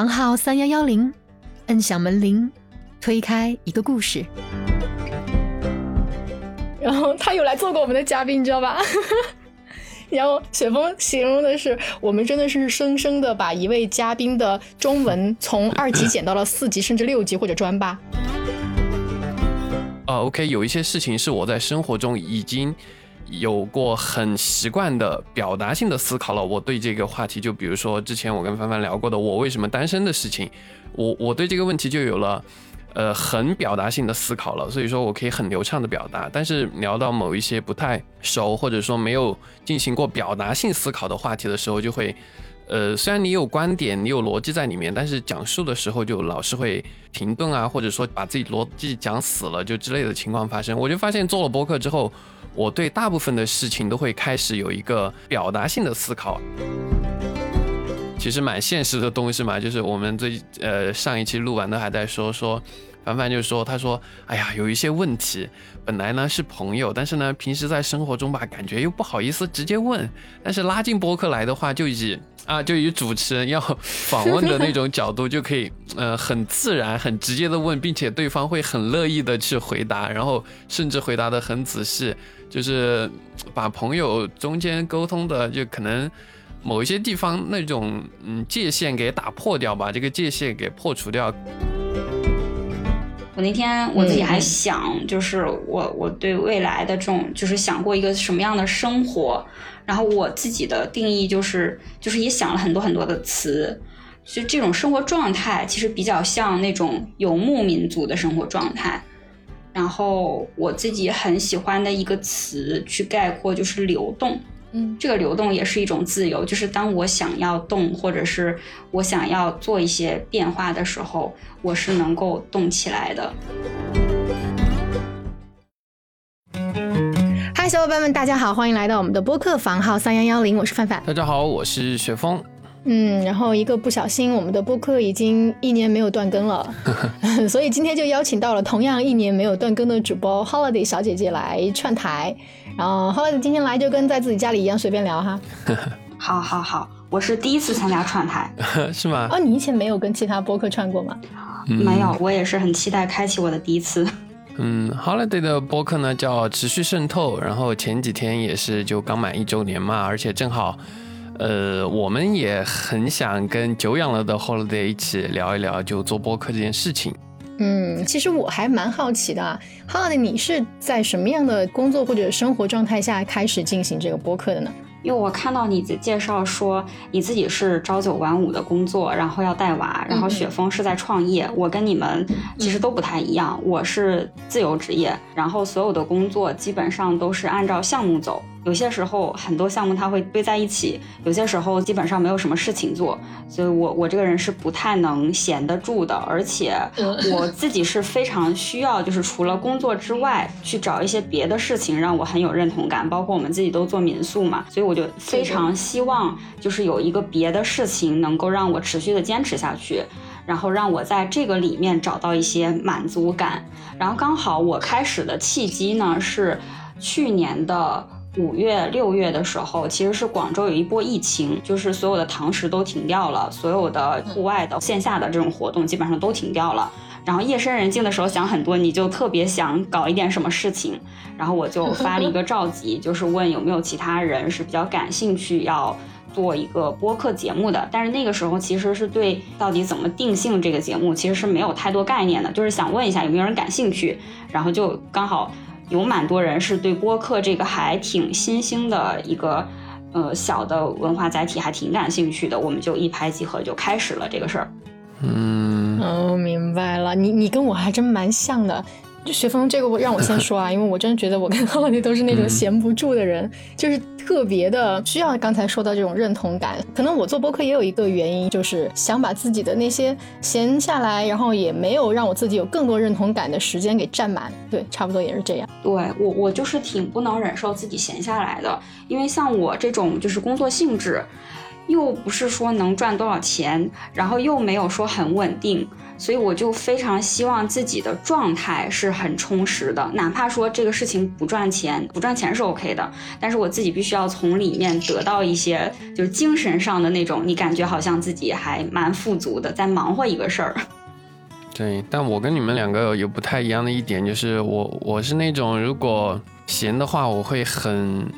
房号三幺幺零，摁响门铃，推开一个故事。然后他有来做过我们的嘉宾，你知道吧？然后雪峰形容的是，我们真的是生生的把一位嘉宾的中文从二级减到了四级，甚至六级或者专八。啊，OK，有一些事情是我在生活中已经有过很习惯的表达性的思考了。我对这个话题，就比如说之前我跟帆帆聊过的我为什么单身的事情，我我对这个问题就有了。呃，很表达性的思考了，所以说我可以很流畅的表达。但是聊到某一些不太熟，或者说没有进行过表达性思考的话题的时候，就会，呃，虽然你有观点，你有逻辑在里面，但是讲述的时候就老是会停顿啊，或者说把自己逻辑讲死了，就之类的情况发生。我就发现做了播客之后，我对大部分的事情都会开始有一个表达性的思考。其实蛮现实的东西嘛，就是我们最呃上一期录完的还在说说，凡凡就说他说，哎呀有一些问题，本来呢是朋友，但是呢平时在生活中吧，感觉又不好意思直接问，但是拉进播客来的话，就以啊就以主持人要访问的那种角度，就可以呃很自然很直接的问，并且对方会很乐意的去回答，然后甚至回答的很仔细，就是把朋友中间沟通的就可能。某一些地方那种嗯界限给打破掉吧，这个界限给破除掉。我那天我自己还想，就是我我对未来的这种，就是想过一个什么样的生活，然后我自己的定义就是，就是也想了很多很多的词，就这种生活状态其实比较像那种游牧民族的生活状态。然后我自己很喜欢的一个词去概括就是流动。嗯，这个流动也是一种自由，就是当我想要动，或者是我想要做一些变化的时候，我是能够动起来的。嗨，小伙伴们，大家好，欢迎来到我们的播客房号三幺幺零，我是范范。大家好，我是雪峰。嗯，然后一个不小心，我们的播客已经一年没有断更了，所以今天就邀请到了同样一年没有断更的主播 Holiday 小姐姐来串台。然后 Holiday 今天来就跟在自己家里一样随便聊哈。好好好，我是第一次参加串台，是吗？哦，你以前没有跟其他播客串过吗？没有，我也是很期待开启我的第一次。嗯，Holiday 的播客呢叫持续渗透，然后前几天也是就刚满一周年嘛，而且正好。呃，我们也很想跟久仰了的 Holiday 一起聊一聊，就做播客这件事情。嗯，其实我还蛮好奇的，Holiday，你是在什么样的工作或者生活状态下开始进行这个播客的呢？因为我看到你的介绍说你自己是朝九晚五的工作，然后要带娃，然后雪峰是在创业。我跟你们其实都不太一样，我是自由职业，然后所有的工作基本上都是按照项目走。有些时候很多项目它会堆在一起，有些时候基本上没有什么事情做，所以我我这个人是不太能闲得住的，而且我自己是非常需要，就是除了工作之外，去找一些别的事情让我很有认同感。包括我们自己都做民宿嘛，所以我就非常希望就是有一个别的事情能够让我持续的坚持下去，然后让我在这个里面找到一些满足感。然后刚好我开始的契机呢是去年的。五月六月的时候，其实是广州有一波疫情，就是所有的堂食都停掉了，所有的户外的线下的这种活动基本上都停掉了。然后夜深人静的时候想很多，你就特别想搞一点什么事情。然后我就发了一个召集，就是问有没有其他人是比较感兴趣要做一个播客节目的。但是那个时候其实是对到底怎么定性这个节目其实是没有太多概念的，就是想问一下有没有人感兴趣。然后就刚好。有蛮多人是对播客这个还挺新兴的一个，呃，小的文化载体还挺感兴趣的，我们就一拍即合，就开始了这个事儿。嗯，哦，明白了，你你跟我还真蛮像的。学峰，这个我让我先说啊，因为我真的觉得我跟浩迪都是那种闲不住的人，就是特别的需要刚才说到这种认同感。可能我做播客也有一个原因，就是想把自己的那些闲下来，然后也没有让我自己有更多认同感的时间给占满。对，差不多也是这样。对我，我就是挺不能忍受自己闲下来的，因为像我这种就是工作性质。又不是说能赚多少钱，然后又没有说很稳定，所以我就非常希望自己的状态是很充实的，哪怕说这个事情不赚钱，不赚钱是 OK 的，但是我自己必须要从里面得到一些就是精神上的那种，你感觉好像自己还蛮富足的，在忙活一个事儿。对，但我跟你们两个有不太一样的一点，就是我我是那种如果闲的话，我会很。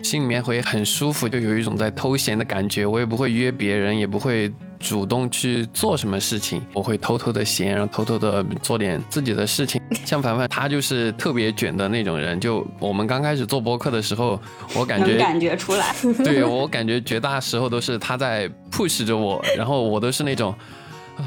心里面会很舒服，就有一种在偷闲的感觉。我也不会约别人，也不会主动去做什么事情，我会偷偷的闲，然后偷偷的做点自己的事情。像凡凡，他就是特别卷的那种人。就我们刚开始做播客的时候，我感觉感觉出来，对我感觉绝大时候都是他在 push 着我，然后我都是那种啊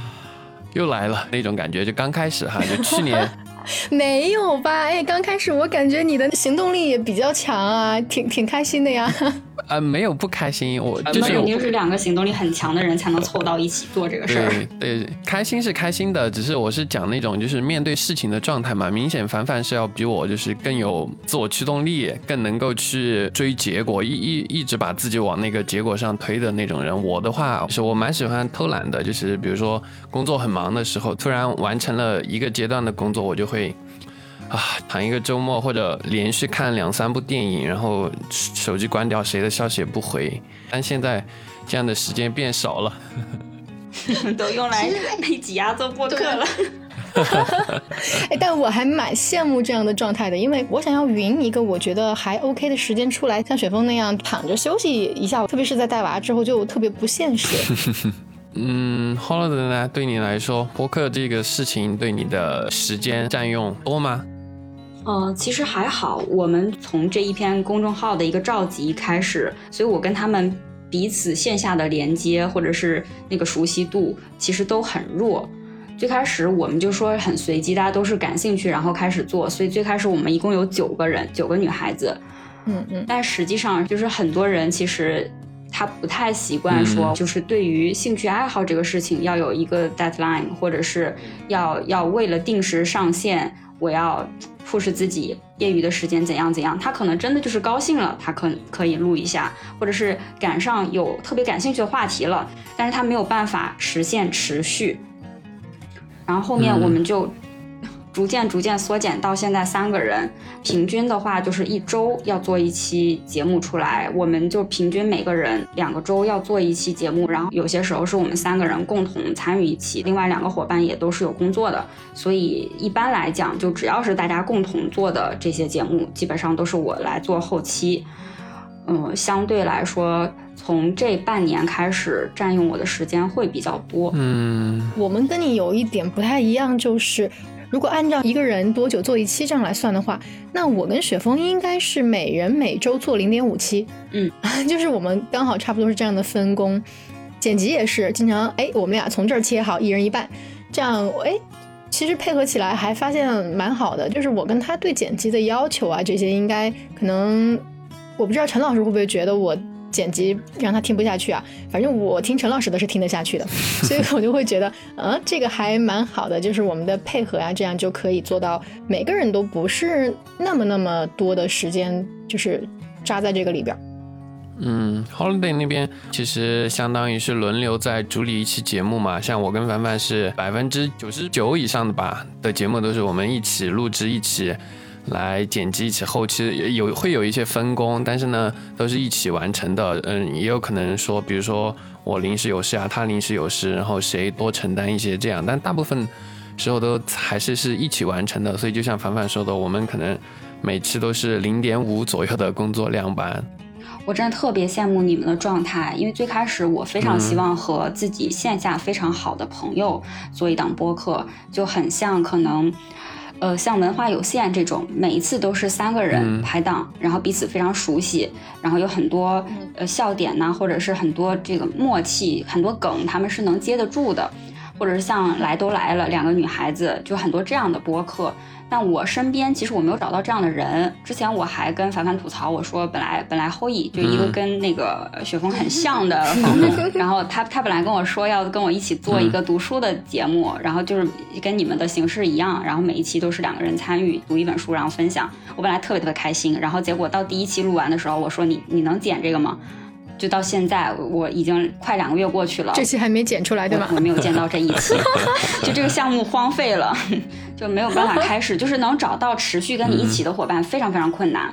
又来了那种感觉。就刚开始哈，就去年。没有吧？哎，刚开始我感觉你的行动力也比较强啊，挺挺开心的呀。呃，没有不开心，我就是肯定是两个行动力很强的人才能凑到一起做这个事儿。对，开心是开心的，只是我是讲那种就是面对事情的状态嘛。明显凡凡是要比我就是更有自我驱动力，更能够去追结果，一一一直把自己往那个结果上推的那种人。我的话是我蛮喜欢偷懒的，就是比如说工作很忙的时候，突然完成了一个阶段的工作，我就会。啊，躺一个周末或者连续看两三部电影，然后手机关掉，谁的消息也不回。但现在这样的时间变少了，都用来被挤压做播客了。哎，但我还蛮羡慕这样的状态的，因为我想要匀一个我觉得还 OK 的时间出来，像雪峰那样躺着休息一下，特别是在带娃之后就特别不现实。嗯，Holiday 呢？对你来说，播客这个事情对你的时间占用多吗？嗯，其实还好。我们从这一篇公众号的一个召集开始，所以我跟他们彼此线下的连接或者是那个熟悉度其实都很弱。最开始我们就说很随机，大家都是感兴趣，然后开始做。所以最开始我们一共有九个人，九个女孩子。嗯嗯。但实际上就是很多人其实他不太习惯说，就是对于兴趣爱好这个事情要有一个 deadline，或者是要要为了定时上线，我要。迫使自己业余的时间怎样怎样，他可能真的就是高兴了，他可可以录一下，或者是赶上有特别感兴趣的话题了，但是他没有办法实现持续，然后后面我们就。逐渐逐渐缩减到现在三个人，平均的话就是一周要做一期节目出来，我们就平均每个人两个周要做一期节目，然后有些时候是我们三个人共同参与一期，另外两个伙伴也都是有工作的，所以一般来讲，就只要是大家共同做的这些节目，基本上都是我来做后期。嗯，相对来说，从这半年开始占用我的时间会比较多。嗯，我们跟你有一点不太一样，就是。如果按照一个人多久做一期这样来算的话，那我跟雪峰应该是每人每周做零点五期，嗯，就是我们刚好差不多是这样的分工。剪辑也是经常，哎，我们俩从这儿切好，一人一半，这样，哎，其实配合起来还发现蛮好的。就是我跟他对剪辑的要求啊，这些应该可能，我不知道陈老师会不会觉得我。剪辑让他听不下去啊，反正我听陈老师的是听得下去的，所以我就会觉得，嗯，这个还蛮好的，就是我们的配合啊，这样就可以做到每个人都不是那么那么多的时间，就是扎在这个里边。嗯，Holiday 那边其实相当于是轮流在主理一期节目嘛，像我跟凡凡是百分之九十九以上的吧的节目都是我们一起录制一起。来剪辑一起后期有会有一些分工，但是呢都是一起完成的。嗯，也有可能说，比如说我临时有事啊，他临时有事，然后谁多承担一些这样。但大部分时候都还是是一起完成的。所以就像凡凡说的，我们可能每期都是零点五左右的工作量吧。我真的特别羡慕你们的状态，因为最开始我非常希望和自己线下非常好的朋友做一档播客，就很像可能。呃，像文化有限这种，每一次都是三个人拍档，然后彼此非常熟悉，然后有很多呃笑点呐，或者是很多这个默契，很多梗他们是能接得住的，或者是像来都来了两个女孩子，就很多这样的播客。但我身边其实我没有找到这样的人。之前我还跟凡凡吐槽，我说本来本来 Hoey 就一个跟那个雪峰很像的房东，然后他他本来跟我说要跟我一起做一个读书的节目，然后就是跟你们的形式一样，然后每一期都是两个人参与读一本书，然后分享。我本来特别特别开心，然后结果到第一期录完的时候，我说你你能剪这个吗？就到现在，我已经快两个月过去了，这期还没剪出来对吧？我没有见到这一期，就这个项目荒废了，就没有办法开始，就是能找到持续跟你一起的伙伴非常非常困难。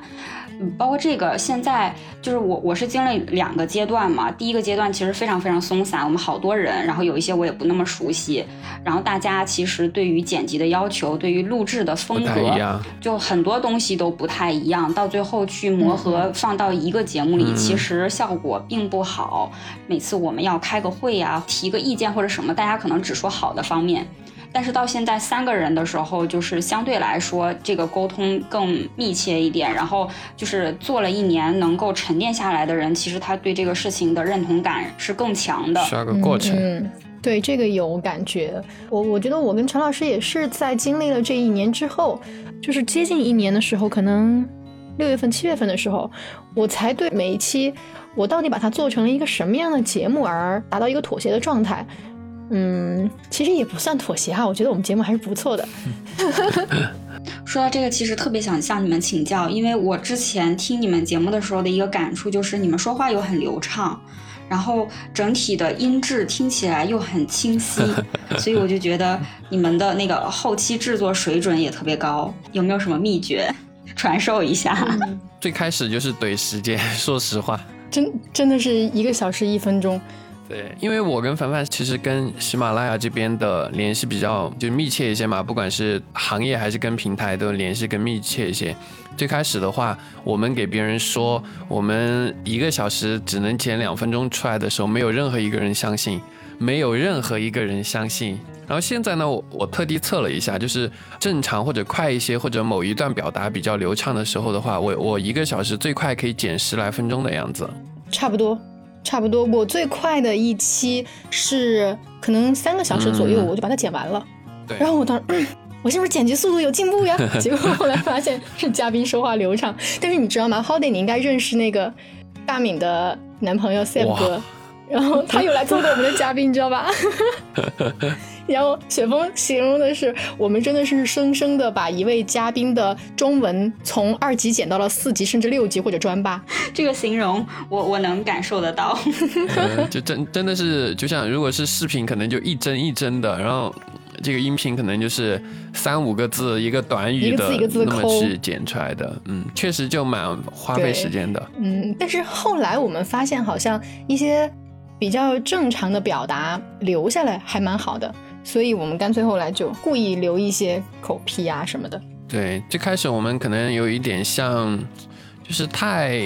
包括这个，现在就是我，我是经历两个阶段嘛。第一个阶段其实非常非常松散，我们好多人，然后有一些我也不那么熟悉，然后大家其实对于剪辑的要求，对于录制的风格，就很多东西都不太一样。到最后去磨合放到一个节目里，其实效果并不好。每次我们要开个会呀，提个意见或者什么，大家可能只说好的方面。但是到现在三个人的时候，就是相对来说这个沟通更密切一点。然后就是做了一年能够沉淀下来的人，其实他对这个事情的认同感是更强的。需要个过程。嗯，对这个有感觉。我我觉得我跟陈老师也是在经历了这一年之后，就是接近一年的时候，可能六月份、七月份的时候，我才对每一期我到底把它做成了一个什么样的节目而达到一个妥协的状态。嗯，其实也不算妥协哈，我觉得我们节目还是不错的。说到这个，其实特别想向你们请教，因为我之前听你们节目的时候的一个感触就是，你们说话又很流畅，然后整体的音质听起来又很清晰，所以我就觉得你们的那个后期制作水准也特别高。有没有什么秘诀 传授一下？最开始就是怼时间，说实话，真真的是一个小时一分钟。对，因为我跟凡凡其实跟喜马拉雅这边的联系比较就密切一些嘛，不管是行业还是跟平台都联系更密切一些。最开始的话，我们给别人说我们一个小时只能剪两分钟出来的时候，没有任何一个人相信，没有任何一个人相信。然后现在呢，我我特地测了一下，就是正常或者快一些，或者某一段表达比较流畅的时候的话，我我一个小时最快可以剪十来分钟的样子，差不多。差不多，我最快的一期是可能三个小时左右，我就把它剪完了。对。然后我当时，我是不是剪辑速度有进步呀？结果后来发现是嘉宾说话流畅。但是你知道吗？Howdy，你应该认识那个大敏的男朋友 Sam 哥，然后他有来做过我们的嘉宾，你知道吧？然后雪峰形容的是，我们真的是生生的把一位嘉宾的中文从二级减到了四级，甚至六级或者专八。这个形容我我能感受得到，就真真的是就像如果是视频，可能就一帧一帧的，然后这个音频可能就是三五个字一个短语的那么去剪出来的。嗯，确实就蛮花费时间的。嗯，但是后来我们发现，好像一些比较正常的表达留下来还蛮好的。所以我们干脆后来就故意留一些口癖啊什么的。对，最开始我们可能有一点像，就是太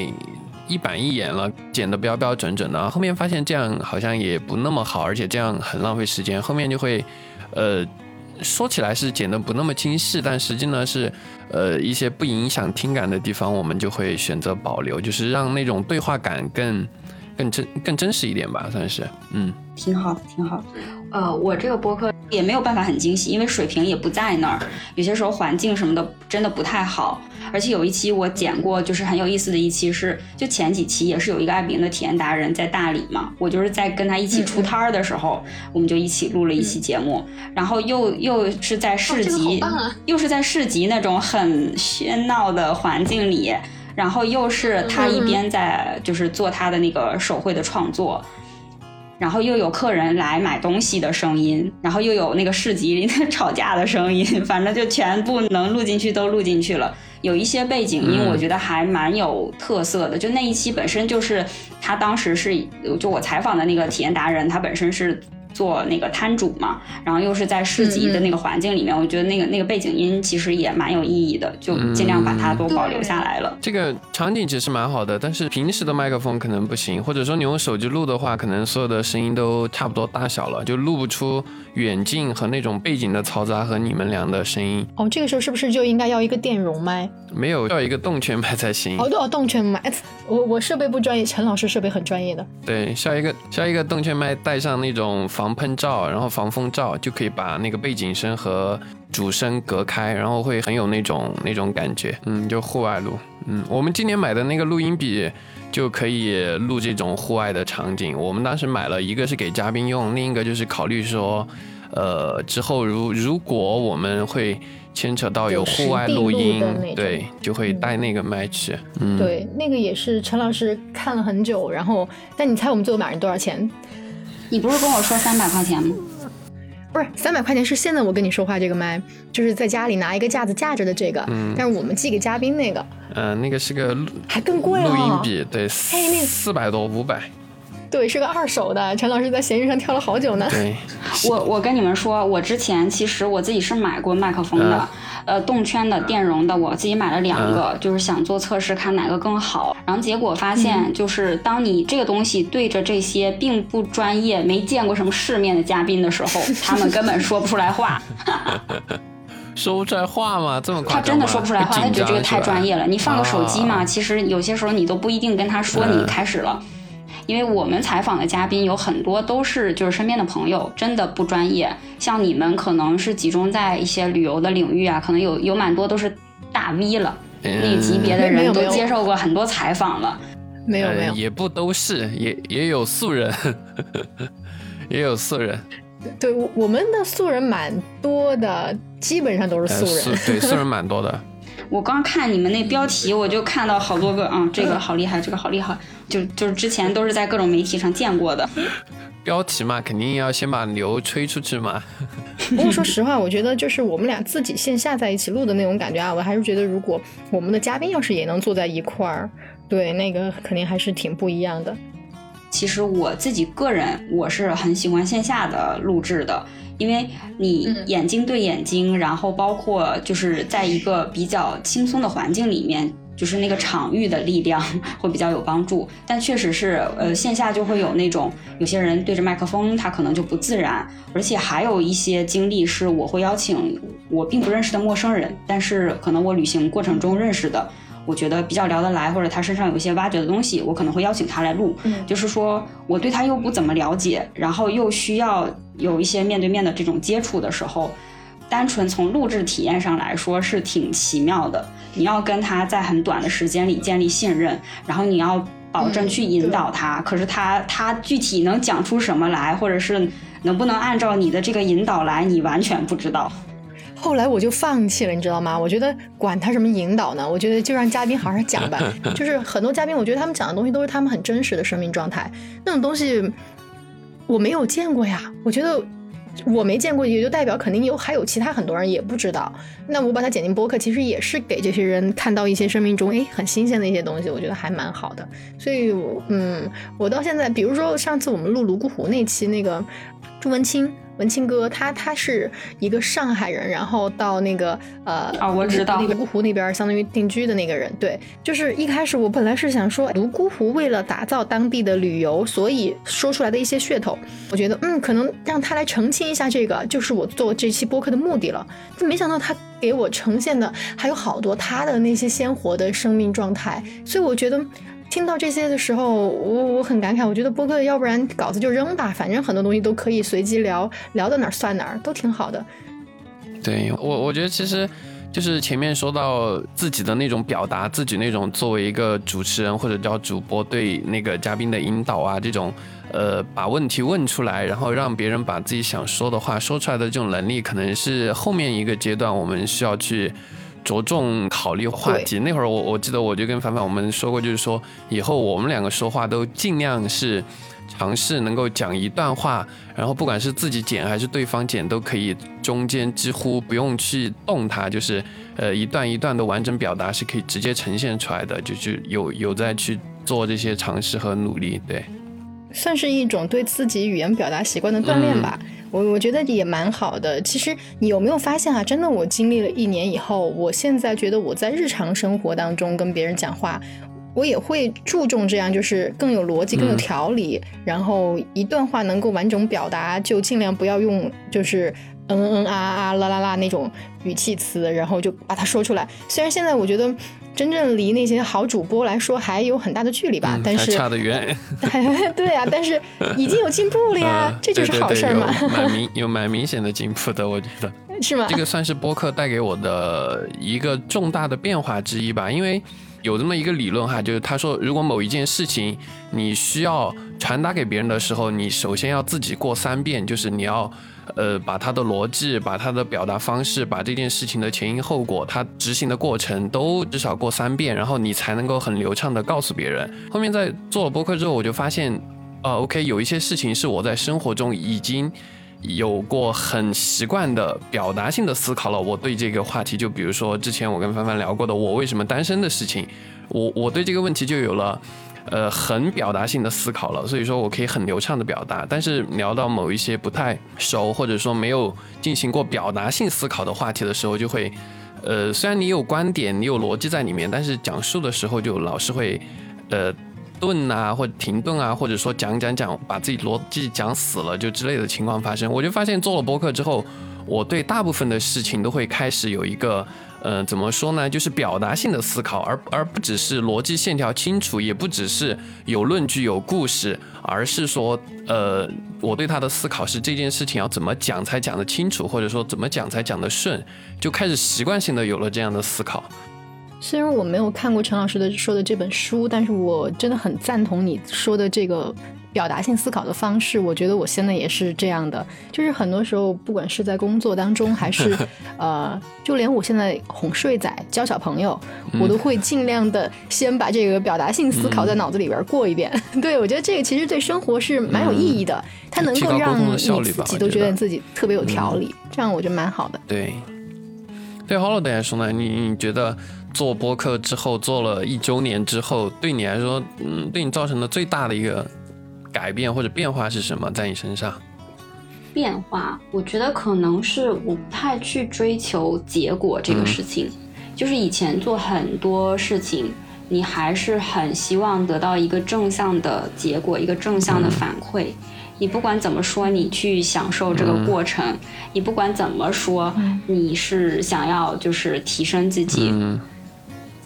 一板一眼了，剪的标标准准的。后面发现这样好像也不那么好，而且这样很浪费时间。后面就会，呃，说起来是剪的不那么精细，但实际呢是，呃，一些不影响听感的地方，我们就会选择保留，就是让那种对话感更。更真更真实一点吧，算是，嗯，挺好的，挺好。呃，我这个播客也没有办法很精细，因为水平也不在那儿，有些时候环境什么的真的不太好。而且有一期我剪过，就是很有意思的一期是，就前几期也是有一个爱饼的体验达人在大理嘛，我就是在跟他一起出摊儿的时候，我们就一起录了一期节目，然后又又是在市集，又是在市集那种很喧闹的环境里。然后又是他一边在就是做他的那个手绘的创作，然后又有客人来买东西的声音，然后又有那个市集里的 吵架的声音，反正就全部能录进去都录进去了。有一些背景音，我觉得还蛮有特色的。就那一期本身就是他当时是就我采访的那个体验达人，他本身是。做那个摊主嘛，然后又是在市集的那个环境里面，我觉得那个那个背景音其实也蛮有意义的，就尽量把它都保留下来了。这个场景其实蛮好的，但是平时的麦克风可能不行，或者说你用手机录的话，可能所有的声音都差不多大小了，就录不出远近和那种背景的嘈杂和你们俩的声音。哦，这个时候是不是就应该要一个电容麦？没有，要一个动圈麦才行。哦，对，动圈麦。我我设备不专业，陈老师设备很专业的。对，需要一个需要一个动圈麦，带上那种防喷罩，然后防风罩，就可以把那个背景声和主声隔开，然后会很有那种那种感觉。嗯，就户外录。嗯，我们今年买的那个录音笔就可以录这种户外的场景。我们当时买了一个是给嘉宾用，另一个就是考虑说，呃，之后如如果我们会。牵扯到有户外录音，对，就会带那个麦去。嗯，对，那个也是陈老师看了很久，然后，但你猜我们最后买人多少钱？你不是跟我说三百块钱吗？不是，三百块钱是现在我跟你说话这个麦，就是在家里拿一个架子架着的这个。嗯。但是我们寄给嘉宾那个，嗯，那个是个还更贵录音笔，对，四百多五百。对，是个二手的。陈老师在闲鱼上挑了好久呢。对，我我跟你们说，我之前其实我自己是买过麦克风的，呃，动圈的、电容的，我自己买了两个，就是想做测试，看哪个更好。然后结果发现，就是当你这个东西对着这些并不专业、没见过什么世面的嘉宾的时候，他们根本说不出来话。说不出来话吗？这么夸张他真的说不出来话，他觉得这个太专业了。你放个手机嘛，其实有些时候你都不一定跟他说你开始了。因为我们采访的嘉宾有很多都是就是身边的朋友，真的不专业。像你们可能是集中在一些旅游的领域啊，可能有有蛮多都是大 V 了，那级别的人都接受过很多采访了。没有没有，也不都是，也也有素人，也有素人。对，我们的素人蛮多的，基本上都是素人。对，素人蛮多的。我刚看你们那标题，我就看到好多个啊，这个好厉害，这个好厉害，就就是之前都是在各种媒体上见过的。标题嘛，肯定要先把牛吹出去嘛。不过说实话，我觉得就是我们俩自己线下在一起录的那种感觉啊，我还是觉得如果我们的嘉宾要是也能坐在一块儿，对，那个肯定还是挺不一样的。其实我自己个人，我是很喜欢线下的录制的。因为你眼睛对眼睛，然后包括就是在一个比较轻松的环境里面，就是那个场域的力量 会比较有帮助。但确实是，呃，线下就会有那种有些人对着麦克风，他可能就不自然。而且还有一些经历是，我会邀请我并不认识的陌生人，但是可能我旅行过程中认识的。我觉得比较聊得来，或者他身上有一些挖掘的东西，我可能会邀请他来录。嗯，就是说我对他又不怎么了解，然后又需要有一些面对面的这种接触的时候，单纯从录制体验上来说是挺奇妙的。你要跟他在很短的时间里建立信任，然后你要保证去引导他。可是他他具体能讲出什么来，或者是能不能按照你的这个引导来，你完全不知道。后来我就放弃了，你知道吗？我觉得管他什么引导呢？我觉得就让嘉宾好好讲吧。就是很多嘉宾，我觉得他们讲的东西都是他们很真实的生命状态，那种东西我没有见过呀。我觉得我没见过，也就代表肯定有还有其他很多人也不知道。那我把它剪进播客，其实也是给这些人看到一些生命中哎很新鲜的一些东西，我觉得还蛮好的。所以，嗯，我到现在，比如说上次我们录泸沽湖那期，那个朱文清。文清哥，他他是一个上海人，然后到那个呃啊，我知道那个湖那边相当于定居的那个人。对，就是一开始我本来是想说泸沽湖为了打造当地的旅游，所以说出来的一些噱头，我觉得嗯，可能让他来澄清一下这个，就是我做这期播客的目的了。但没想到他给我呈现的还有好多他的那些鲜活的生命状态，所以我觉得。听到这些的时候，我我很感慨。我觉得播客要不然稿子就扔吧，反正很多东西都可以随机聊，聊到哪儿算哪儿，都挺好的。对我，我觉得其实就是前面说到自己的那种表达，自己那种作为一个主持人或者叫主播对那个嘉宾的引导啊，这种呃把问题问出来，然后让别人把自己想说的话说出来的这种能力，可能是后面一个阶段我们需要去。着重考虑话题。那会儿我我记得我就跟凡凡我们说过，就是说以后我们两个说话都尽量是尝试能够讲一段话，然后不管是自己剪还是对方剪都可以，中间几乎不用去动它，就是呃一段一段的完整表达是可以直接呈现出来的，就是有有在去做这些尝试和努力，对，算是一种对自己语言表达习惯的锻炼吧。我我觉得也蛮好的。其实你有没有发现啊？真的，我经历了一年以后，我现在觉得我在日常生活当中跟别人讲话，我也会注重这样，就是更有逻辑、更有条理，然后一段话能够完整表达，就尽量不要用就是嗯嗯啊啊啦啦啦那种语气词，然后就把它说出来。虽然现在我觉得。真正离那些好主播来说还有很大的距离吧，但是差得远。对啊，但是已经有进步了呀，这就是好事嘛。蛮明有蛮明显的进步的，我觉得是吗？这个算是播客带给我的一个重大的变化之一吧，因为有这么一个理论哈，就是他说，如果某一件事情你需要传达给别人的时候，你首先要自己过三遍，就是你要，呃，把他的逻辑、把他的表达方式、把这件事情的前因后果、他执行的过程都至少过三遍，然后你才能够很流畅的告诉别人。后面在做了播客之后，我就发现，呃，OK，有一些事情是我在生活中已经。有过很习惯的表达性的思考了，我对这个话题，就比如说之前我跟帆帆聊过的我为什么单身的事情，我我对这个问题就有了，呃，很表达性的思考了，所以说我可以很流畅的表达。但是聊到某一些不太熟或者说没有进行过表达性思考的话题的时候，就会，呃，虽然你有观点，你有逻辑在里面，但是讲述的时候就老是会，呃。顿啊，或者停顿啊，或者说讲讲讲，把自己逻辑讲死了，就之类的情况发生。我就发现做了播客之后，我对大部分的事情都会开始有一个，呃，怎么说呢，就是表达性的思考，而而不只是逻辑线条清楚，也不只是有论据有故事，而是说，呃，我对他的思考是这件事情要怎么讲才讲得清楚，或者说怎么讲才讲得顺，就开始习惯性的有了这样的思考。虽然我没有看过陈老师的说的这本书，但是我真的很赞同你说的这个表达性思考的方式。我觉得我现在也是这样的，就是很多时候，不管是在工作当中，还是 呃，就连我现在哄睡仔、教小朋友，我都会尽量的先把这个表达性思考在脑子里边过一遍。对我觉得这个其实对生活是蛮有意义的，它能够让你自己都觉得自己特别有条理，这样我觉得蛮好的。对，对 Holiday 来说呢，你你觉得？做播客之后，做了一周年之后，对你来说，嗯，对你造成的最大的一个改变或者变化是什么？在你身上？变化，我觉得可能是我不太去追求结果这个事情。就是以前做很多事情，你还是很希望得到一个正向的结果，一个正向的反馈。你不管怎么说，你去享受这个过程；你不管怎么说，你是想要就是提升自己。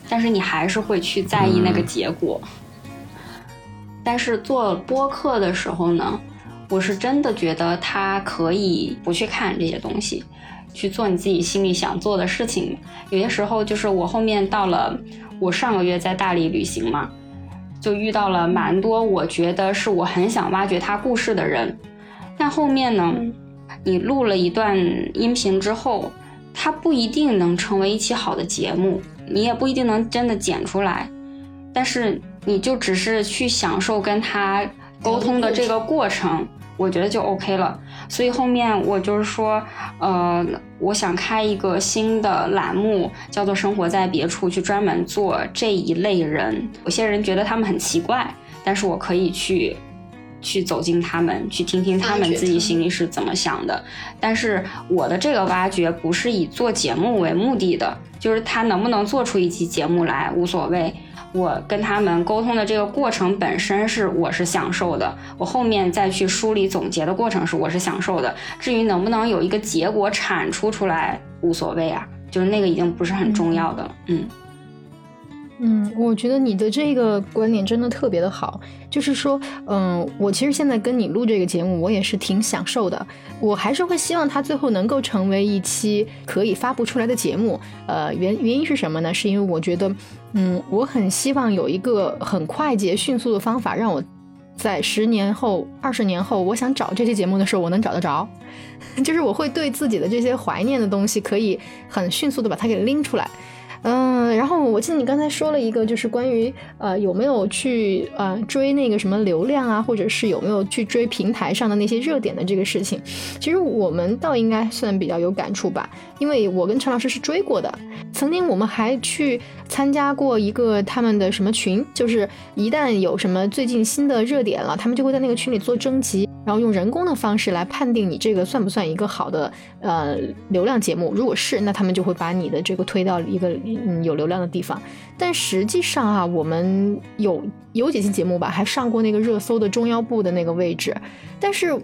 但是你还是会去在意那个结果。但是做播客的时候呢，我是真的觉得他可以不去看这些东西，去做你自己心里想做的事情。有些时候就是我后面到了，我上个月在大理旅行嘛，就遇到了蛮多我觉得是我很想挖掘他故事的人。但后面呢，你录了一段音频之后，它不一定能成为一期好的节目。你也不一定能真的剪出来，但是你就只是去享受跟他沟通的这个过程，我觉得就 OK 了。所以后面我就是说，呃，我想开一个新的栏目，叫做“生活在别处”，去专门做这一类人。有些人觉得他们很奇怪，但是我可以去。去走进他们，去听听他们自己心里是怎么想的。但是我的这个挖掘不是以做节目为目的的，就是他能不能做出一期节目来无所谓。我跟他们沟通的这个过程本身是我是享受的，我后面再去梳理总结的过程是我是享受的。至于能不能有一个结果产出出来无所谓啊，就是那个已经不是很重要的。嗯。嗯，我觉得你的这个观点真的特别的好，就是说，嗯，我其实现在跟你录这个节目，我也是挺享受的。我还是会希望它最后能够成为一期可以发布出来的节目。呃，原原因是什么呢？是因为我觉得，嗯，我很希望有一个很快捷、迅速的方法，让我在十年后、二十年后，我想找这期节目的时候，我能找得着。就是我会对自己的这些怀念的东西，可以很迅速的把它给拎出来。然后我记得你刚才说了一个，就是关于呃有没有去呃追那个什么流量啊，或者是有没有去追平台上的那些热点的这个事情，其实我们倒应该算比较有感触吧，因为我跟陈老师是追过的，曾经我们还去参加过一个他们的什么群，就是一旦有什么最近新的热点了，他们就会在那个群里做征集。然后用人工的方式来判定你这个算不算一个好的呃流量节目，如果是，那他们就会把你的这个推到一个嗯有流量的地方。但实际上啊，我们有有几期节目吧，还上过那个热搜的中腰部的那个位置，但是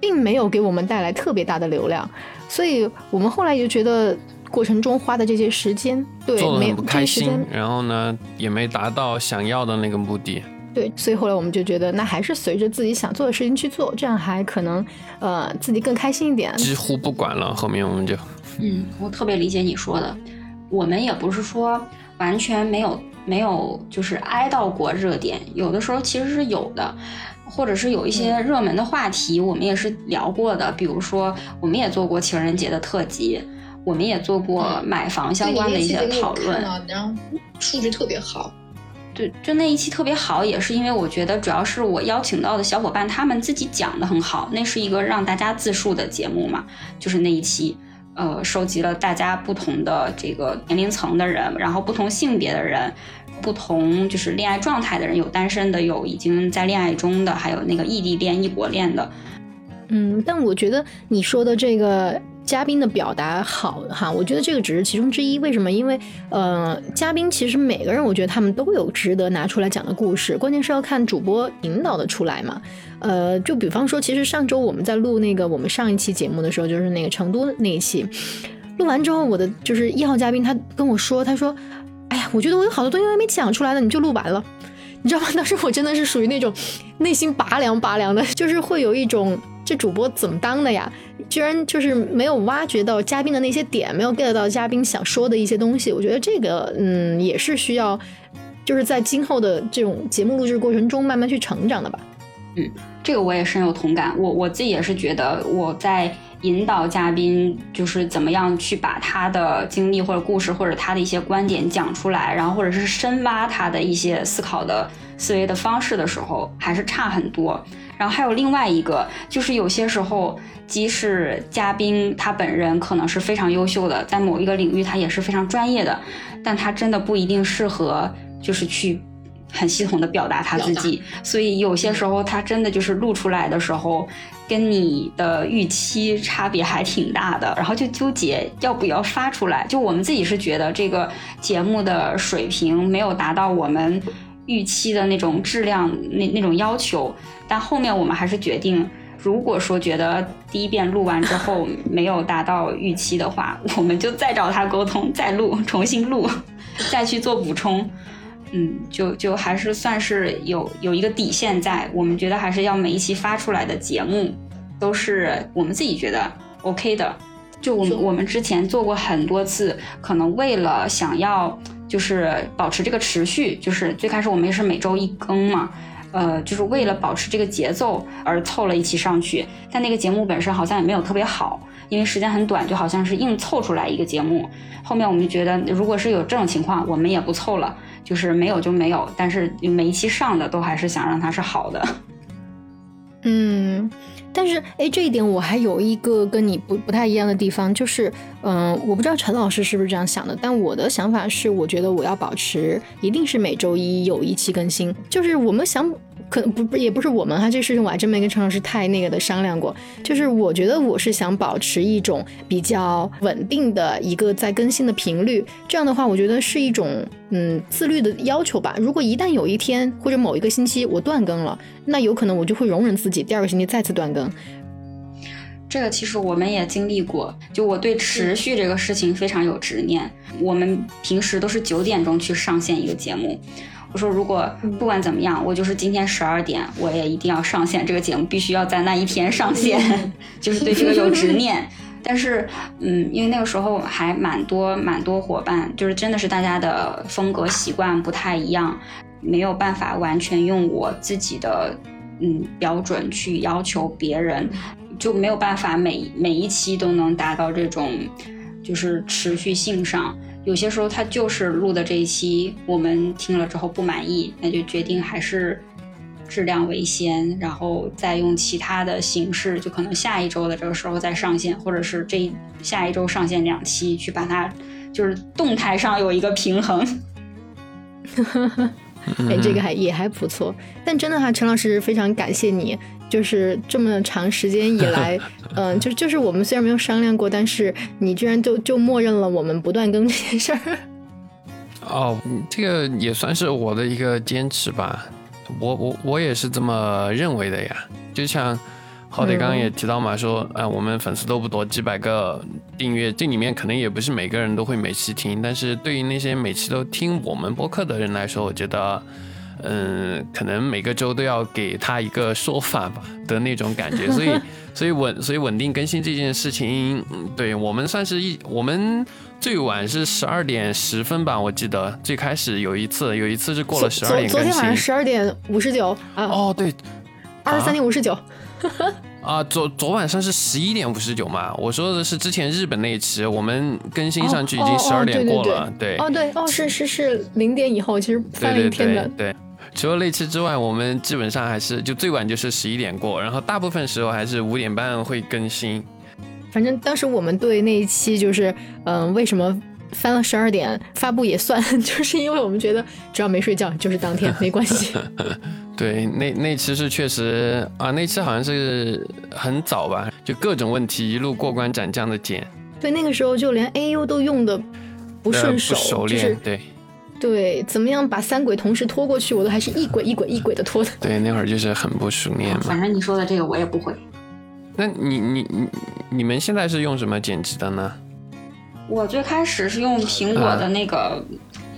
并没有给我们带来特别大的流量，所以我们后来就觉得过程中花的这些时间，对，没不开心，然后呢也没达到想要的那个目的。对，所以后来我们就觉得，那还是随着自己想做的事情去做，这样还可能，呃，自己更开心一点。几乎不管了，后面我们就，嗯，我特别理解你说的，我们也不是说完全没有没有就是挨到过热点，有的时候其实是有的，或者是有一些热门的话题，我们也是聊过的。比如说，我们也做过情人节的特辑，我们也做过买房相关的一些讨论，然后数据特别好。对，就那一期特别好，也是因为我觉得主要是我邀请到的小伙伴他们自己讲的很好，那是一个让大家自述的节目嘛，就是那一期。呃，收集了大家不同的这个年龄层的人，然后不同性别的人，不同就是恋爱状态的人，有单身的，有已经在恋爱中的，还有那个异地恋、异国恋的。嗯，但我觉得你说的这个。嘉宾的表达好哈，我觉得这个只是其中之一。为什么？因为呃，嘉宾其实每个人，我觉得他们都有值得拿出来讲的故事。关键是要看主播引导的出来嘛。呃，就比方说，其实上周我们在录那个我们上一期节目的时候，就是那个成都那一期，录完之后，我的就是一号嘉宾他跟我说，他说：“哎呀，我觉得我有好多东西还没讲出来呢，你就录完了。”你知道吗？当时我真的是属于那种内心拔凉拔凉的，就是会有一种。这主播怎么当的呀？居然就是没有挖掘到嘉宾的那些点，没有 get 到嘉宾想说的一些东西。我觉得这个，嗯，也是需要，就是在今后的这种节目录制过程中慢慢去成长的吧。嗯，这个我也深有同感。我我自己也是觉得，我在引导嘉宾，就是怎么样去把他的经历或者故事或者他的一些观点讲出来，然后或者是深挖他的一些思考的思维的方式的时候，还是差很多。然后还有另外一个，就是有些时候，即使嘉宾他本人可能是非常优秀的，在某一个领域他也是非常专业的，但他真的不一定适合，就是去很系统的表达他自己。所以有些时候他真的就是录出来的时候，跟你的预期差别还挺大的，然后就纠结要不要发出来。就我们自己是觉得这个节目的水平没有达到我们。预期的那种质量，那那种要求，但后面我们还是决定，如果说觉得第一遍录完之后 没有达到预期的话，我们就再找他沟通，再录，重新录，再去做补充。嗯，就就还是算是有有一个底线在，我们觉得还是要每一期发出来的节目都是我们自己觉得 OK 的。就我们我们之前做过很多次，可能为了想要。就是保持这个持续，就是最开始我们也是每周一更嘛，呃，就是为了保持这个节奏而凑了一期上去。但那个节目本身好像也没有特别好，因为时间很短，就好像是硬凑出来一个节目。后面我们就觉得，如果是有这种情况，我们也不凑了，就是没有就没有。但是每一期上的都还是想让它是好的。嗯。但是，哎，这一点我还有一个跟你不不太一样的地方，就是，嗯，我不知道陈老师是不是这样想的，但我的想法是，我觉得我要保持一定是每周一有一期更新，就是我们想。可能不不也不是我们哈，这事情我还真没跟陈老师太那个的商量过。就是我觉得我是想保持一种比较稳定的一个在更新的频率，这样的话，我觉得是一种嗯自律的要求吧。如果一旦有一天或者某一个星期我断更了，那有可能我就会容忍自己第二个星期再次断更。这个其实我们也经历过，就我对持续这个事情非常有执念。我们平时都是九点钟去上线一个节目。我说，如果不管怎么样，我就是今天十二点，我也一定要上线这个节目，必须要在那一天上线，就是对这个有执念。但是，嗯，因为那个时候还蛮多蛮多伙伴，就是真的是大家的风格习惯不太一样，没有办法完全用我自己的嗯标准去要求别人，就没有办法每每一期都能达到这种就是持续性上。有些时候他就是录的这一期，我们听了之后不满意，那就决定还是质量为先，然后再用其他的形式，就可能下一周的这个时候再上线，或者是这下一周上线两期，去把它就是动态上有一个平衡。呵呵呵哎，这个还也还不错，但真的哈，陈老师非常感谢你。就是这么长时间以来，嗯，就就是我们虽然没有商量过，但是你居然就就默认了我们不断更这件事儿。哦，这个也算是我的一个坚持吧。我我我也是这么认为的呀。就像浩德刚刚也提到嘛，说啊，我们粉丝都不多，几百个订阅，这里面可能也不是每个人都会每期听，但是对于那些每期都听我们播客的人来说，我觉得。嗯，可能每个周都要给他一个说法吧的那种感觉，所以，所以稳，所以稳定更新这件事情，对我们算是一，我们最晚是十二点十分吧，我记得最开始有一次，有一次是过了十二点昨天晚上。十二点五十九啊，哦，对，二十三点五十九。啊，昨昨晚上是十一点五十九嘛，我说的是之前日本那一期，我们更新上去已经十二点对对过了，对哦，对，哦，是是是，零点以后，其实对翻了一对天的。对对。除了那期之外，我们基本上还是就最晚就是十一点过，然后大部分时候还是五点半会更新。反正当时我们对那一期就是，嗯、为什么翻了十二点发布也算，就是因为我们觉得只要没睡觉就是当天，没关系。对，那那期是确实啊，那期好像是很早吧，就各种问题一路过关斩将的剪，对，那个时候就连 AU 都用的不顺呃手，不熟练，就是对对，怎么样把三轨同时拖过去，我都还是一轨一轨一轨的拖的。对，那会儿就是很不熟练嘛。反正你说的这个我也不会。那你你你你们现在是用什么剪辑的呢？我最开始是用苹果的那个，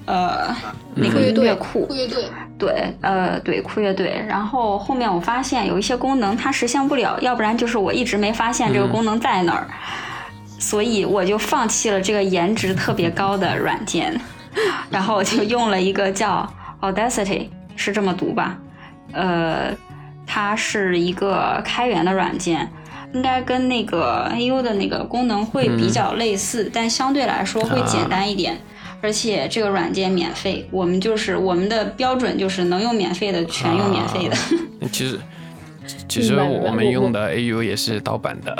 呃，那个酷乐队音乐库，乐队，对，呃，对，酷乐队。然后后面我发现有一些功能它实现不了，要不然就是我一直没发现这个功能在哪儿，所以我就放弃了这个颜值特别高的软件，然后我就用了一个叫 Audacity，是这么读吧？呃，它是一个开源的软件。应该跟那个 AU 的那个功能会比较类似，但相对来说会简单一点。而且这个软件免费，我们就是我们的标准就是能用免费的全用免费的。其实其实我们用的 AU 也是盗版的，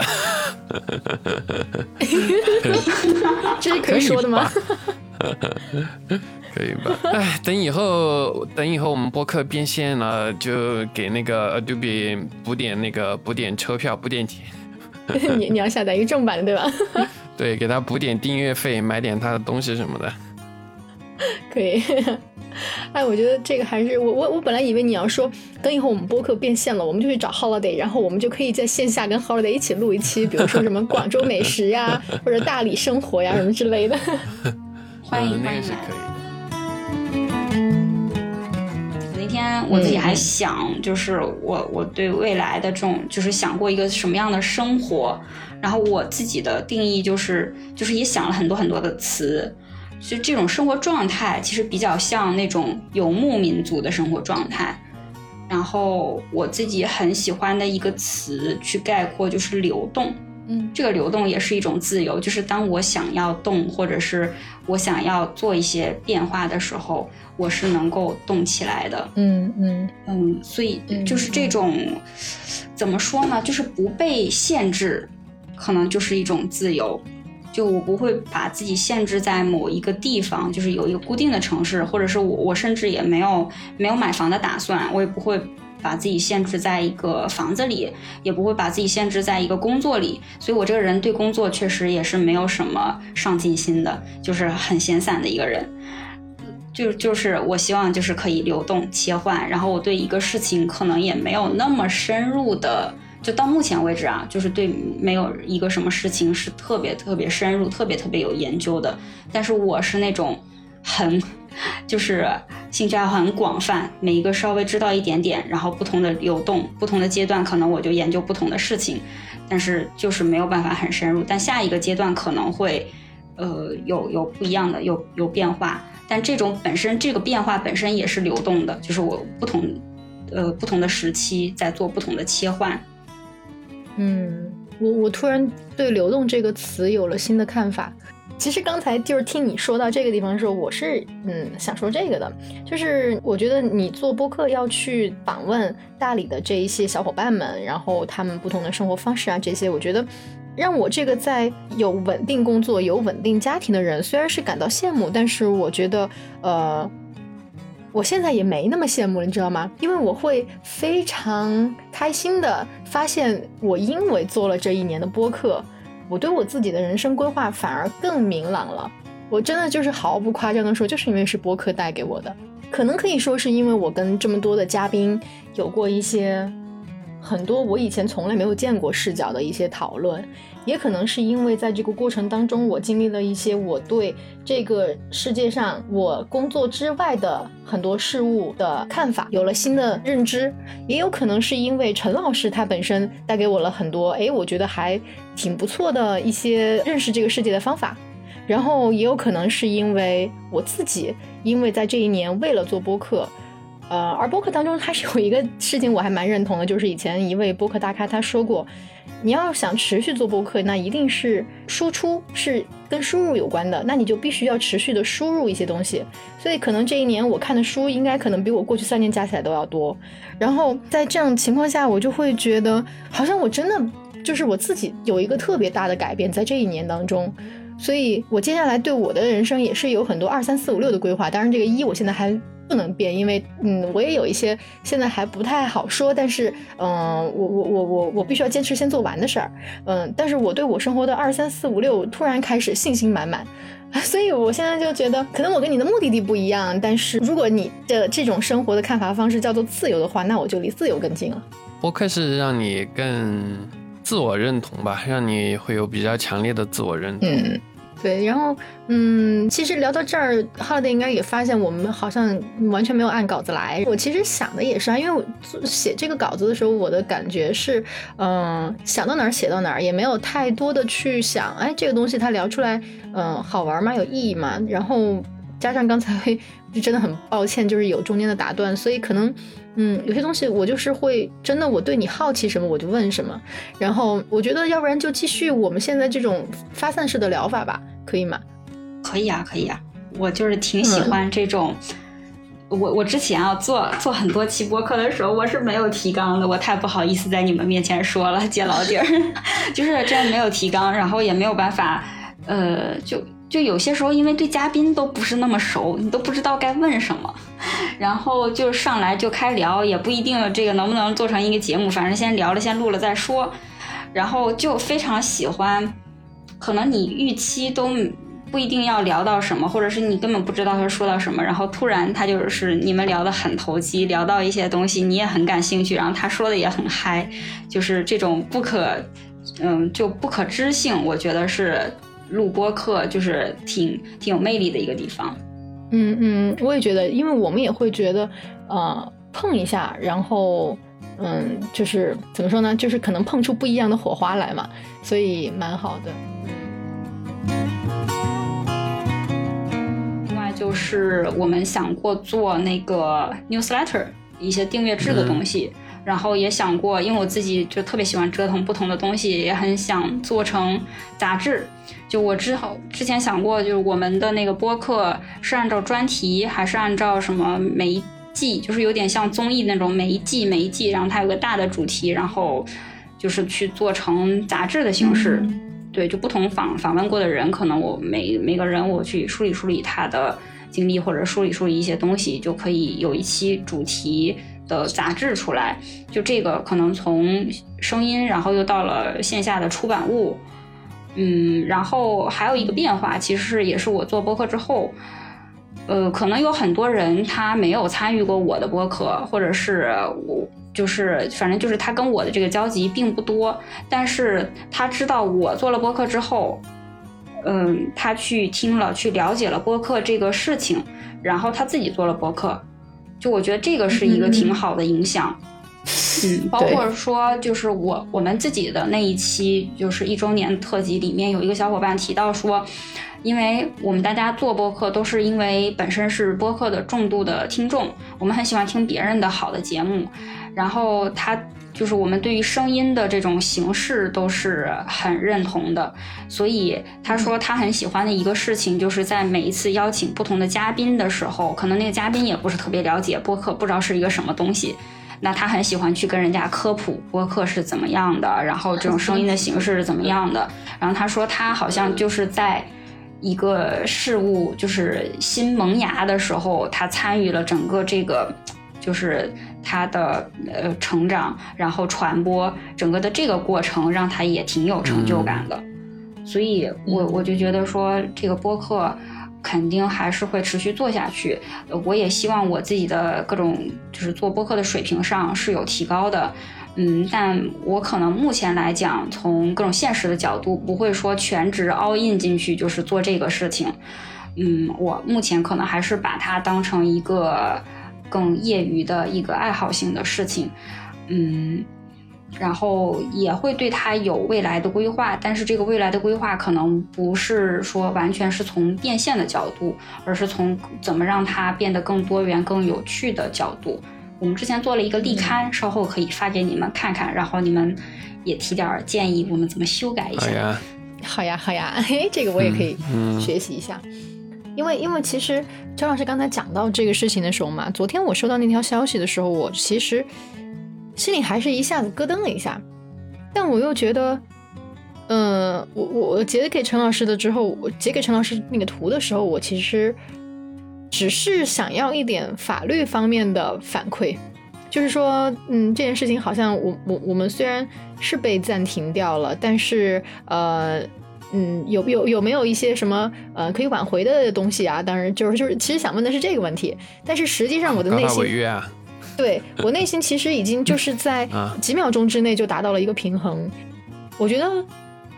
这是可以说的吗？可以吧？哎，等以后等以后我们播客变现了，就给那个 Adobe 补点那个补点车票，补点钱，你你要下载一个正版的对吧？对，给他补点订阅费，买点他的东西什么的。可以。哎，我觉得这个还是我我我本来以为你要说，等以后我们播客变现了，我们就去找 Holiday，然后我们就可以在线下跟 Holiday 一起录一期，比如说什么广州美食呀，或者大理生活呀什么之类的。欢迎欢迎来个是可以我自己还想，就是我我对未来的这种，就是想过一个什么样的生活，然后我自己的定义就是，就是也想了很多很多的词，就这种生活状态其实比较像那种游牧民族的生活状态。然后我自己很喜欢的一个词去概括就是流动，嗯。这个流动也是一种自由，就是当我想要动，或者是我想要做一些变化的时候，我是能够动起来的。嗯嗯。嗯，所以嗯。就是这种、怎么说呢？就是不被限制，可能就是一种自由。就我不会把自己限制在某一个地方，就是有一个固定的城市，或者是我我甚至也没有没有买房的打算，我也不会把自己限制在一个房子里，也不会把自己限制在一个工作里。所以我这个人对工作确实也是没有什么上进心的，就是很闲散的一个人。就就是我希望就是可以流动切换，然后我对一个事情可能也没有那么深入的，就到目前为止啊，就是对没有一个什么事情是特别特别深入、特别特别有研究的。但是我是那种很就是兴趣爱好很广泛，每一个稍微知道一点点，然后不同的流动、不同的阶段，可能我就研究不同的事情，但是就是没有办法很深入。但下一个阶段可能会呃有有不一样的，有有变化。但这种本身这个变化本身也是流动的，就是我不同呃不同的时期在做不同的切换。嗯，我我突然对“流动”这个词有了新的看法。其实刚才就是听你说到这个地方的时候，我是嗯想说这个的，就是我觉得你做播客要去访问大理的这一些小伙伴们，然后他们不同的生活方式啊，这些我觉得让我这个在有稳定工作、有稳定家庭的人，虽然是感到羡慕，但是我觉得呃。我现在也没那么羡慕了，你知道吗？因为我会非常开心的发现，我因为做了这一年的播客，我对我自己的人生规划反而更明朗了。我真的就是毫不夸张的说，就是因为是播客带给我的，可能可以说是因为我跟这么多的嘉宾有过一些很多我以前从来没有见过视角的一些讨论，也可能是因为在这个过程当中，我经历了一些我对这个世界上我工作之外的很多事物的看法，有了新的认知，也有可能是因为陈老师他本身带给我了很多，哎，我觉得还挺不错的一些认识这个世界的方法。然后也有可能是因为我自己，因为在这一年为了做播客，呃，而播客当中它是有一个事情我还蛮认同的，就是以前一位播客大咖他说过，你要想持续做播客，那一定是输出是跟输入有关的，那你就必须要持续的输入一些东西。所以可能这一年我看的书应该可能比我过去三年加起来都要多。然后在这样情况下，我就会觉得好像我真的就是我自己有一个特别大的改变在这一年当中。所以，我接下来对我的人生也是有很多二三四五六的规划。当然，这个一我现在还不能变，因为嗯，我也有一些现在还不太好说。但是，嗯，我我我我我必须要坚持先做完的事儿。嗯，但是我对我生活的二三四五六突然开始信心满满。所以，我现在就觉得，可能我跟你的目的地不一样。但是，如果你的这种生活的看法方式叫做自由的话，那我就离自由更近了。播客是让你更自我认同吧，让你会有比较强烈的自我认同。嗯。对，然后，嗯，其实聊到这儿，Holiday 应该也发现我们好像完全没有按稿子来。我其实想的也是啊，因为我写这个稿子的时候，我的感觉是，嗯，想到哪儿写到哪儿，也没有太多的去想，哎，这个东西它聊出来，嗯，好玩吗？有意义吗？然后加上刚才 就真的很抱歉，就是有中间的打断，所以可能。嗯，有些东西我就是会真的，我对你好奇什么我就问什么。然后我觉得，要不然就继续我们现在这种发散式的疗法吧，可以吗？可以啊，可以啊。我就是挺喜欢这种。我我之前啊做做很多期播客的时候，我是没有提纲的，我太不好意思在你们面前说了，揭老底儿，就是真没有提纲，然后也没有办法，呃，就。就有些时候，因为对嘉宾都不是那么熟，你都不知道该问什么，然后就上来就开聊，也不一定这个能不能做成一个节目，反正先聊了，先录了再说。然后就非常喜欢，可能你预期都不一定要聊到什么，或者是你根本不知道他说到什么，然后突然他就是你们聊得很投机，聊到一些东西你也很感兴趣，然后他说的也很嗨，就是这种不可，嗯，就不可知性，我觉得是。录播课就是挺挺有魅力的一个地方，嗯嗯，我也觉得，因为我们也会觉得，呃，碰一下，然后，嗯，就是怎么说呢，就是可能碰出不一样的火花来嘛，所以蛮好的。另外就是我们想过做那个 newsletter，一些订阅制的东西。然后也想过，因为我自己就特别喜欢折腾不同的东西，也很想做成杂志。就我之后之前想过，就是我们的那个播客是按照专题，还是按照什么每一季，就是有点像综艺那种每一季每一季，然后它有个大的主题，然后就是去做成杂志的形式。对，就不同访访问过的人，可能我每每个人我去梳理梳理他的经历，或者梳理梳理一些东西，就可以有一期主题。的杂志出来，就这个可能从声音，然后又到了线下的出版物，嗯，然后还有一个变化，其实也是我做播客之后，呃，可能有很多人他没有参与过我的播客，或者是我就是反正就是他跟我的这个交集并不多，但是他知道我做了播客之后，嗯，他去听了，去了解了播客这个事情，然后他自己做了播客。就我觉得这个是一个挺好的影响，嗯，包括说就是我我们自己的那一期就是一周年特辑里面有一个小伙伴提到说，因为我们大家做播客都是因为本身是播客的重度的听众，我们很喜欢听别人的好的节目，然后他。就是我们对于声音的这种形式都是很认同的，所以他说他很喜欢的一个事情，就是在每一次邀请不同的嘉宾的时候，可能那个嘉宾也不是特别了解播客，不知道是一个什么东西，那他很喜欢去跟人家科普播客是怎么样的，然后这种声音的形式是怎么样的。然后他说他好像就是在一个事物就是新萌芽的时候，他参与了整个这个。就是他的呃成长，然后传播整个的这个过程，让他也挺有成就感的。所以，我我就觉得说，这个播客肯定还是会持续做下去。我也希望我自己的各种就是做播客的水平上是有提高的。嗯，但我可能目前来讲，从各种现实的角度，不会说全职 all in 进去就是做这个事情。嗯，我目前可能还是把它当成一个。更业余的一个爱好性的事情，嗯，然后也会对他有未来的规划，但是这个未来的规划可能不是说完全是从变现的角度，而是从怎么让它变得更多元、更有趣的角度。我们之前做了一个例刊，稍后可以发给你们看看，然后你们也提点建议，我们怎么修改一下。好呀，好呀，好呀，嘿，这个我也可以学习一下。因为，因为其实周老师刚才讲到这个事情的时候嘛，昨天我收到那条消息的时候，我其实心里还是一下子咯噔了一下，但我又觉得，嗯，我我截给陈老师的之后，我截给陈老师那个图的时候，我其实只是想要一点法律方面的反馈，就是说，嗯，这件事情好像我我我们虽然是被暂停掉了，但是呃。嗯，有有有没有一些什么呃可以挽回的东西啊？当然就是就是，其实想问的是这个问题。但是实际上我的内心？对我内心其实已经就是在 几秒钟之内就达到了一个平衡。我觉得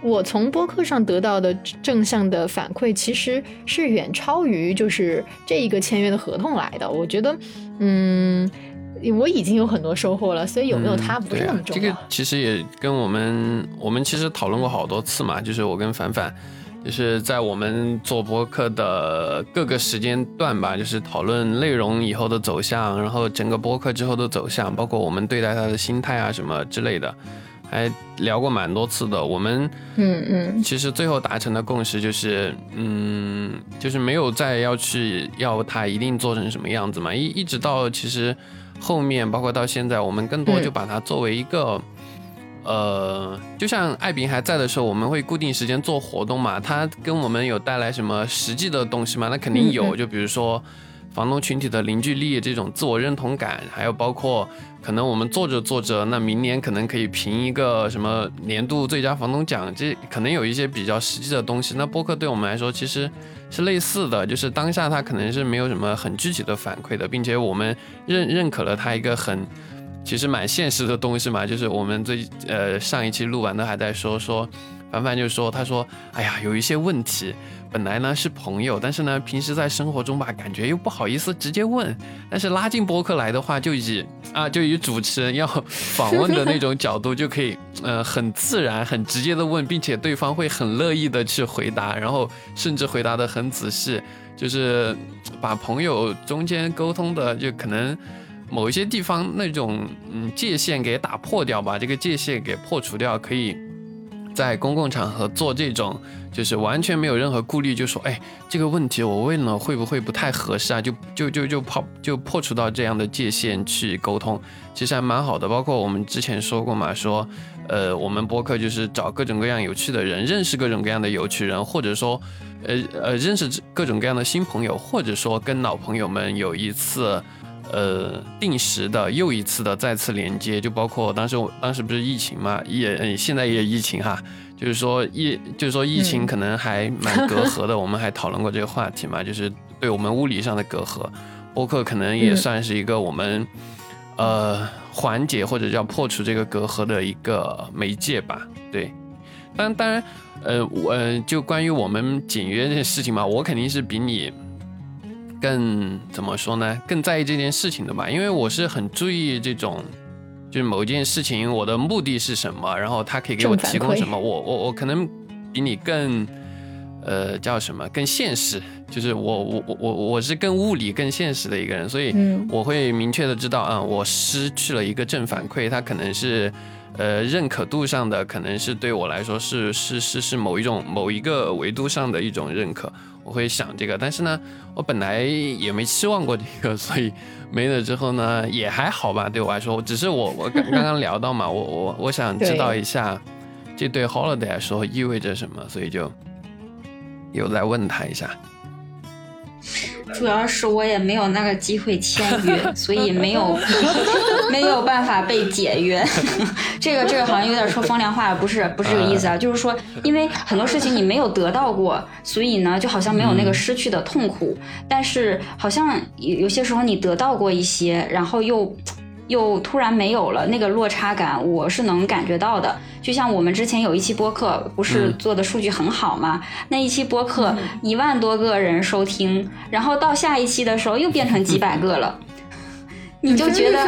我从播客上得到的正向的反馈，其实是远超于就是这一个签约的合同来的。我觉得，嗯。我已经有很多收获了，所以有没有他不是那么重要。这个其实也跟我们我们其实讨论过好多次嘛，就是我跟凡凡，就是在我们做播客的各个时间段吧，就是讨论内容以后的走向，然后整个播客之后的走向，包括我们对待他的心态啊什么之类的，还聊过蛮多次的。我们嗯嗯，其实最后达成的共识就是，嗯，就是没有再要去要他一定做成什么样子嘛，一一直到其实。后面包括到现在，我们更多就把它作为一个，呃，就像艾宾还在的时候，我们会固定时间做活动嘛。它跟我们有带来什么实际的东西吗？那肯定有。就比如说，房东群体的凝聚力，这种自我认同感，还有包括可能我们做着做着，那明年可能可以评一个什么年度最佳房东奖，这可能有一些比较实际的东西。那播客对我们来说，其实。是类似的，就是当下他可能是没有什么很具体的反馈的，并且我们认认可了他一个很，其实蛮现实的东西嘛，就是我们最呃上一期录完的还在说说，凡凡就说他说，哎呀有一些问题。本来呢是朋友，但是呢平时在生活中吧，感觉又不好意思直接问。但是拉进播客来的话，就以啊就以主持人要访问的那种角度，就可以呃很自然、很直接的问，并且对方会很乐意的去回答，然后甚至回答的很仔细，就是把朋友中间沟通的就可能某一些地方那种嗯界限给打破掉，把这个界限给破除掉，可以在公共场合做这种。就是完全没有任何顾虑，就说哎，这个问题我问了会不会不太合适啊？就就就就破就破除到这样的界限去沟通，其实还蛮好的。包括我们之前说过嘛，说呃，我们播客就是找各种各样有趣的人，认识各种各样的有趣人，或者说呃呃认识各种各样的新朋友，或者说跟老朋友们有一次呃定时的又一次的再次连接。就包括当时我当时不是疫情嘛，也现在也疫情哈。就是说疫，就是说疫情可能还蛮隔阂的。我们还讨论过这个话题嘛，就是对我们物理上的隔阂，播客可能也算是一个我们呃缓解或者叫破除这个隔阂的一个媒介吧。对，当当然，呃，我就关于我们简约这件事情嘛，我肯定是比你更怎么说呢？更在意这件事情的吧，因为我是很注意这种。就是某一件事情，我的目的是什么，然后他可以给我提供什么，我我我可能比你更，呃，叫什么更现实，就是我我我我我是更物理、更现实的一个人，所以我会明确的知道，嗯，我失去了一个正反馈，它可能是，呃，认可度上的，可能是对我来说是是是是某一种某一个维度上的一种认可。我会想这个，但是呢，我本来也没期望过这个，所以没了之后呢，也还好吧，对我来说，只是我我刚刚刚聊到嘛，我我我想知道一下，这对 holiday 来说意味着什么，所以就又来问他一下。主要是我也没有那个机会签约，所以没有 没有办法被解约。这个这个好像有点说风凉话，不是不是这个意思啊，就是说，因为很多事情你没有得到过，所以呢，就好像没有那个失去的痛苦。但是好像有有些时候你得到过一些，然后又。又突然没有了那个落差感，我是能感觉到的。就像我们之前有一期播客，不是做的数据很好吗？那一期播客一万多个人收听，然后到下一期的时候又变成几百个了，你就觉得，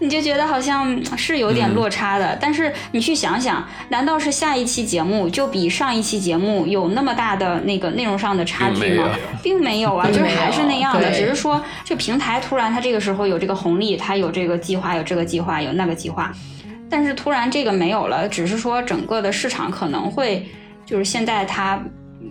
你就觉得好像是有点落差的。但是你去想想，难道是下一期节目就比上一期节目有那么大的那个内容上的差距吗？并没有啊，就是还是那样的，只是说这平台突然它这个时候有这个红利，它有这个计划，有这个计划，有那个计划，但是突然这个没有了，只是说整个的市场可能会就是现在它。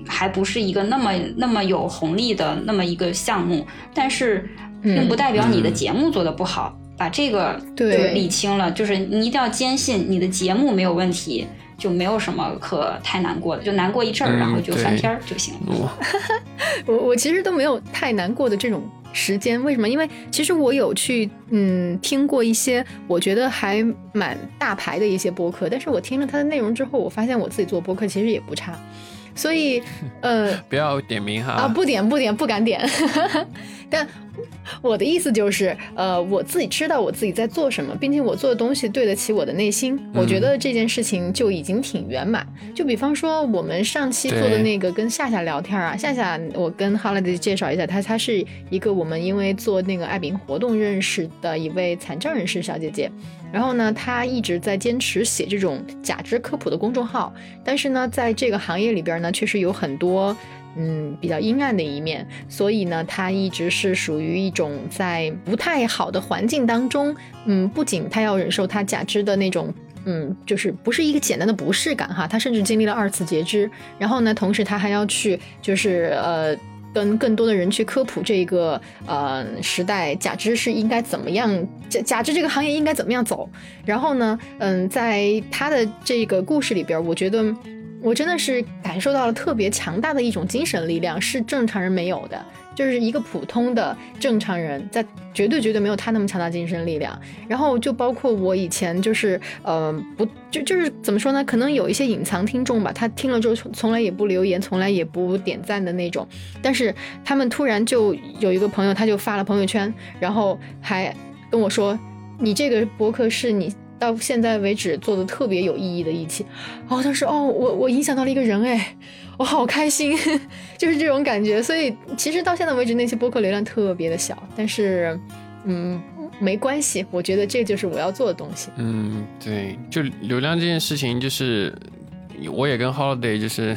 还不是一个那么那么有红利的那么一个项目，但是并不代表你的节目做的不好。把这个对理清了，就是你一定要坚信你的节目没有问题，就没有什么可太难过的，就难过一阵儿，然后就翻篇儿就行了。我我其实都没有太难过的这种时间，为什么？因为其实我有去嗯听过一些我觉得还蛮大牌的一些播客，但是我听了他的内容之后，我发现我自己做播客其实也不差。所以，呃，不要点名哈啊，不点不点不敢点，但我的意思就是，呃，我自己知道我自己在做什么，并且我做的东西对得起我的内心，我觉得这件事情就已经挺圆满。就比方说我们上期做的那个跟夏夏聊天啊，夏夏，我跟 Holiday 介绍一下，她她是一个我们因为做那个爱饼活动认识的一位残障人士小姐姐。然后呢，她一直在坚持写这种假肢科普的公众号，但是呢，在这个行业里边呢，确实有很多嗯比较阴暗的一面，所以呢，他一直是属于一种在不太好的环境当中，嗯，不仅他要忍受他假肢的那种，嗯，就是不是一个简单的不适感哈，他甚至经历了二次截肢，然后呢，同时他还要去就是呃。跟更多的人去科普这个呃时代假肢是应该怎么样假假肢这个行业应该怎么样走，然后呢，嗯，在他的这个故事里边，我觉得我真的是感受到了特别强大的一种精神力量，是正常人没有的。就是一个普通的正常人，在绝对绝对没有他那么强大精神力量。然后就包括我以前就是，呃，不就就是怎么说呢？可能有一些隐藏听众吧，他听了之后从从来也不留言，从来也不点赞的那种。但是他们突然就有一个朋友，他就发了朋友圈，然后还跟我说：“你这个博客是你到现在为止做的特别有意义的一期。”然后他说：“哦，我我影响到了一个人哎。”我好开心，就是这种感觉。所以其实到现在为止，那些播客流量特别的小，但是，嗯，没关系。我觉得这就是我要做的东西。嗯，对，就流量这件事情，就是我也跟 Holiday 就是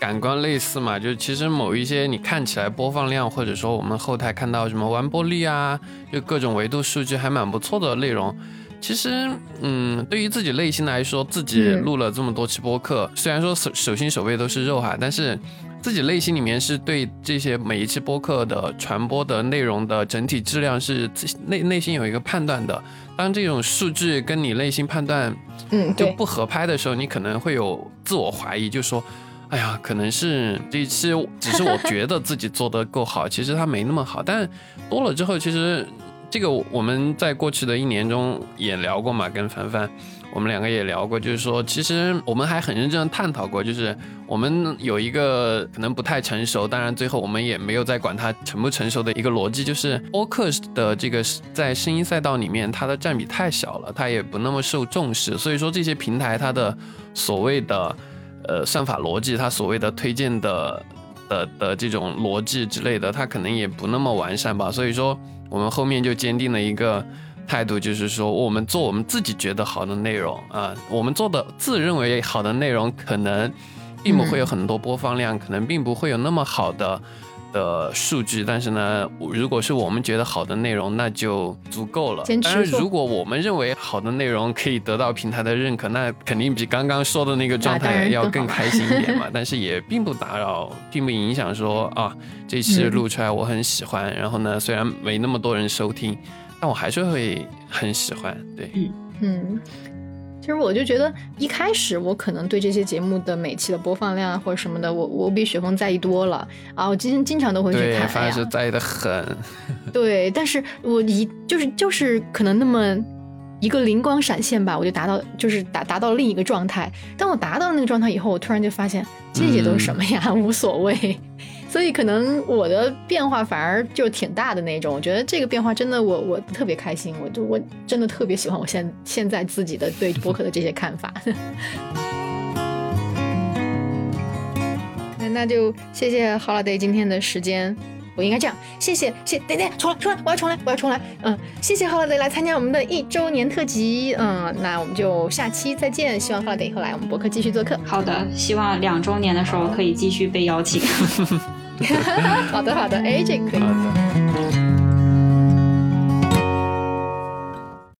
感官类似嘛。就其实某一些你看起来播放量，或者说我们后台看到什么完播率啊，就各种维度数据还蛮不错的内容。其实，嗯，对于自己内心来说，自己录了这么多期播客，虽然说手手心手背都是肉哈，但是自己内心里面是对这些每一期播客的传播的内容的整体质量是内内心有一个判断的。当这种数据跟你内心判断，嗯，就不合拍的时候，你可能会有自我怀疑，就说，哎呀，可能是这一期只是我觉得自己做的够好，其实它没那么好。但多了之后，其实。这个我们在过去的一年中也聊过嘛，跟凡凡，我们两个也聊过，就是说，其实我们还很认真的探讨过，就是我们有一个可能不太成熟，当然最后我们也没有再管它成不成熟的一个逻辑，就是播客的这个在声音赛道里面，它的占比太小了，它也不那么受重视，所以说这些平台它的所谓的呃算法逻辑，它所谓的推荐的的的这种逻辑之类的，它可能也不那么完善吧，所以说。我们后面就坚定了一个态度，就是说我们做我们自己觉得好的内容啊，我们做的自认为好的内容，可能并不会有很多播放量，可能并不会有那么好的的数据，但是呢，如果是我们觉得好的内容，那就足够了。当然，如果我们认为好的内容可以得到平台的认可，那肯定比刚刚说的那个状态要更开心一点嘛。但是也并不打扰，并不影响说啊。这期录出来我很喜欢，然后呢，虽然没那么多人收听，但我还是会很喜欢。对，嗯，其实我就觉得一开始我可能对这些节目的每期的播放量啊或者什么的，我我比雪峰在意多了啊，我经经常都会去看，反正是在意的很。对，但是我一就是就是可能那么一个灵光闪现吧，我就达到就是达达到另一个状态。当我达到那个状态以后，我突然就发现这些都是什么呀？无所谓。所以可能我的变化反而就挺大的那种我觉得这个变化真的我我特别开心我就我真的特别喜欢我现现在自己的对博客的这些看法。那那就谢谢 holiday 今天的时间我应该这样谢谢谢点点重来重来我要重来我要重来嗯谢谢 holiday 来参加我们的一周年特辑嗯那我们就下期再见希望 holiday 以后来我们博客继续做客。好的希望两周年的时候可以继续被邀请。呵呵呵 好的好的，哎，这个可以。